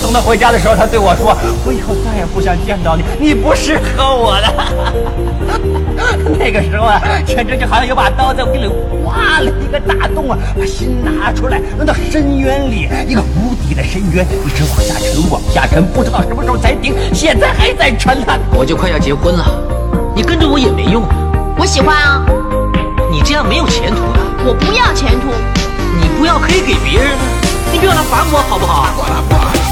等他回家的时候，他对我说：“我以后再也不想见到你，你不适合我的。”那个时候啊，简直就好像有把刀在我心里挖了一个大洞啊，把心拿出来，扔到深渊里，一个无底的深渊，一直往下沉，往下沉，不知道什么时候才停，现在还在沉呢。我就快要结婚了，你跟着我也没用。我喜欢啊，你这样没有前途的。我不要前途，你不要可以给别人，你不要来烦我好不好？